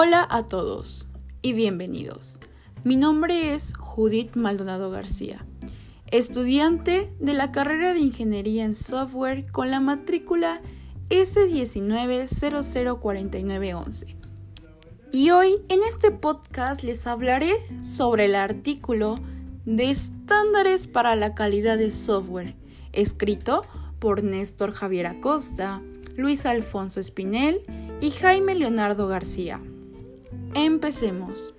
Hola a todos y bienvenidos. Mi nombre es Judith Maldonado García, estudiante de la carrera de Ingeniería en Software con la matrícula S19004911. Y hoy en este podcast les hablaré sobre el artículo de estándares para la calidad de software, escrito por Néstor Javier Acosta, Luis Alfonso Espinel y Jaime Leonardo García. Empecemos.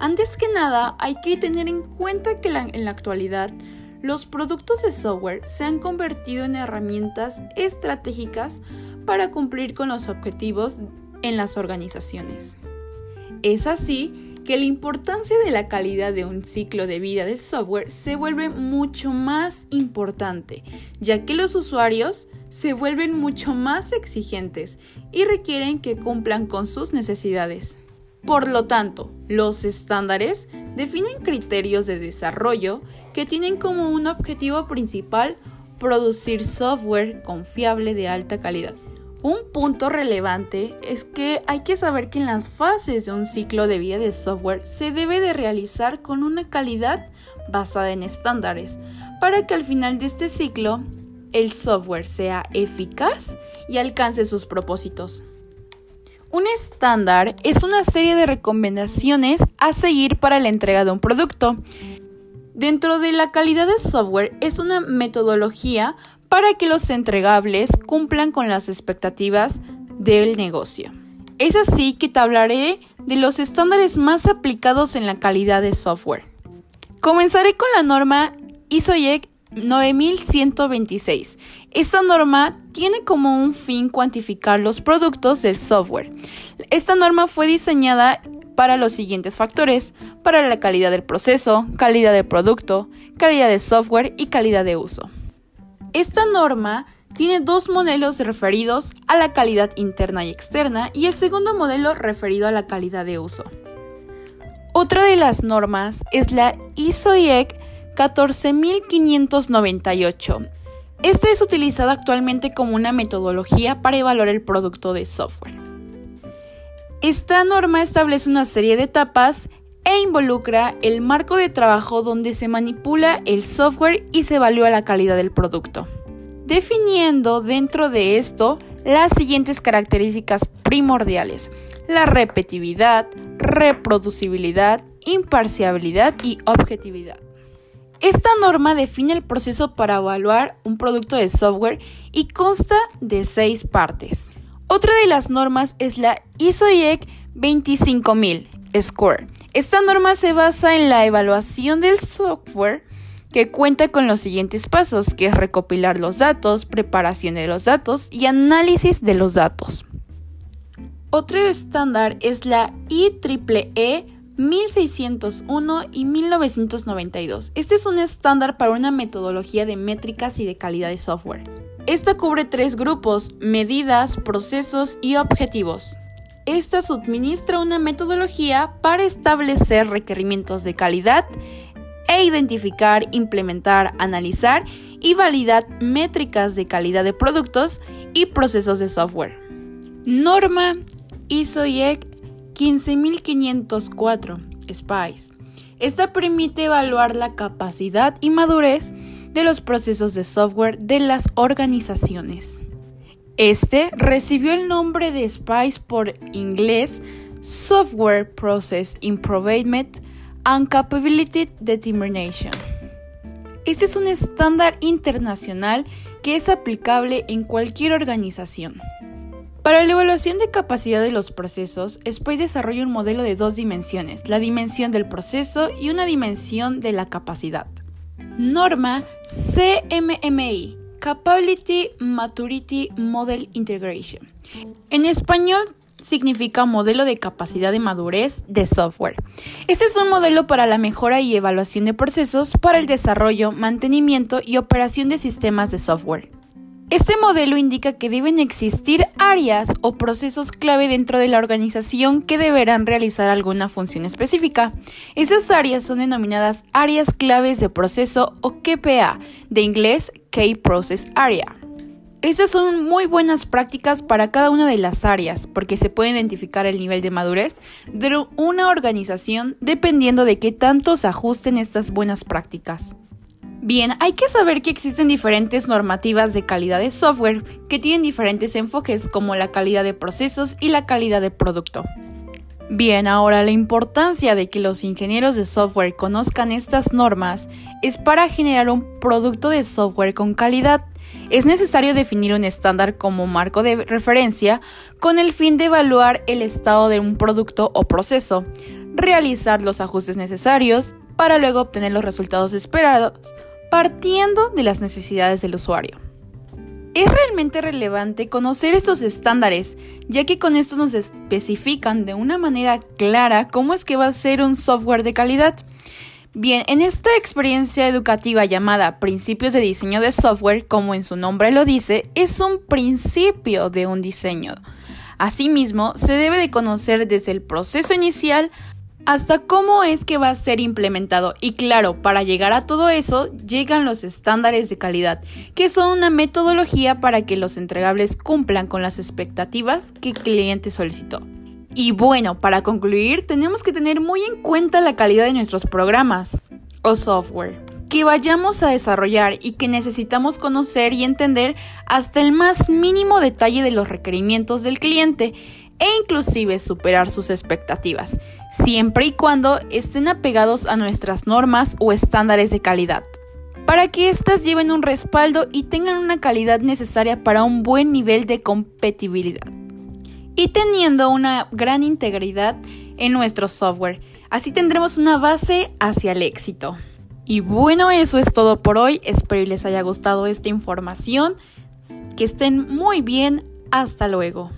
Antes que nada, hay que tener en cuenta que en la actualidad los productos de software se han convertido en herramientas estratégicas para cumplir con los objetivos en las organizaciones. Es así que la importancia de la calidad de un ciclo de vida de software se vuelve mucho más importante, ya que los usuarios se vuelven mucho más exigentes y requieren que cumplan con sus necesidades. Por lo tanto, los estándares definen criterios de desarrollo que tienen como un objetivo principal producir software confiable de alta calidad. Un punto relevante es que hay que saber que en las fases de un ciclo de vida de software se debe de realizar con una calidad basada en estándares para que al final de este ciclo el software sea eficaz y alcance sus propósitos. Un estándar es una serie de recomendaciones a seguir para la entrega de un producto. Dentro de la calidad de software es una metodología para que los entregables cumplan con las expectativas del negocio. Es así que te hablaré de los estándares más aplicados en la calidad de software. Comenzaré con la norma ISO-IEC 9126. Esta norma tiene como un fin cuantificar los productos del software. Esta norma fue diseñada para los siguientes factores, para la calidad del proceso, calidad del producto, calidad de software y calidad de uso. Esta norma tiene dos modelos referidos a la calidad interna y externa y el segundo modelo referido a la calidad de uso. Otra de las normas es la ISO-IEC 14598. Esta es utilizada actualmente como una metodología para evaluar el producto de software. Esta norma establece una serie de etapas e involucra el marco de trabajo donde se manipula el software y se evalúa la calidad del producto, definiendo dentro de esto las siguientes características primordiales, la repetibilidad, reproducibilidad, imparcialidad y objetividad. Esta norma define el proceso para evaluar un producto de software y consta de seis partes. Otra de las normas es la ISO-IEC 25000 Score. Esta norma se basa en la evaluación del software que cuenta con los siguientes pasos, que es recopilar los datos, preparación de los datos y análisis de los datos. Otro estándar es la IEEE 1601 y 1992. Este es un estándar para una metodología de métricas y de calidad de software. Esta cubre tres grupos, medidas, procesos y objetivos. Esta suministra una metodología para establecer requerimientos de calidad e identificar, implementar, analizar y validar métricas de calidad de productos y procesos de software. Norma ISO IEC 15504 SPICE. Esta permite evaluar la capacidad y madurez de los procesos de software de las organizaciones. Este recibió el nombre de SPICE por inglés Software Process Improvement and Capability Determination. Este es un estándar internacional que es aplicable en cualquier organización. Para la evaluación de capacidad de los procesos, SPICE desarrolla un modelo de dos dimensiones, la dimensión del proceso y una dimensión de la capacidad. Norma CMMI, Capability Maturity Model Integration. En español significa modelo de capacidad de madurez de software. Este es un modelo para la mejora y evaluación de procesos para el desarrollo, mantenimiento y operación de sistemas de software. Este modelo indica que deben existir áreas o procesos clave dentro de la organización que deberán realizar alguna función específica. Esas áreas son denominadas áreas claves de proceso o KPA, de inglés Key Process Area. Estas son muy buenas prácticas para cada una de las áreas porque se puede identificar el nivel de madurez de una organización dependiendo de qué tanto se ajusten estas buenas prácticas. Bien, hay que saber que existen diferentes normativas de calidad de software que tienen diferentes enfoques como la calidad de procesos y la calidad de producto. Bien, ahora la importancia de que los ingenieros de software conozcan estas normas es para generar un producto de software con calidad es necesario definir un estándar como marco de referencia con el fin de evaluar el estado de un producto o proceso, realizar los ajustes necesarios para luego obtener los resultados esperados partiendo de las necesidades del usuario. Es realmente relevante conocer estos estándares, ya que con estos nos especifican de una manera clara cómo es que va a ser un software de calidad. Bien, en esta experiencia educativa llamada Principios de Diseño de Software, como en su nombre lo dice, es un principio de un diseño. Asimismo, se debe de conocer desde el proceso inicial hasta cómo es que va a ser implementado. Y claro, para llegar a todo eso, llegan los estándares de calidad, que son una metodología para que los entregables cumplan con las expectativas que el cliente solicitó. Y bueno, para concluir, tenemos que tener muy en cuenta la calidad de nuestros programas o software que vayamos a desarrollar y que necesitamos conocer y entender hasta el más mínimo detalle de los requerimientos del cliente e inclusive superar sus expectativas, siempre y cuando estén apegados a nuestras normas o estándares de calidad, para que éstas lleven un respaldo y tengan una calidad necesaria para un buen nivel de compatibilidad y teniendo una gran integridad en nuestro software. Así tendremos una base hacia el éxito. Y bueno, eso es todo por hoy. Espero les haya gustado esta información. Que estén muy bien. Hasta luego.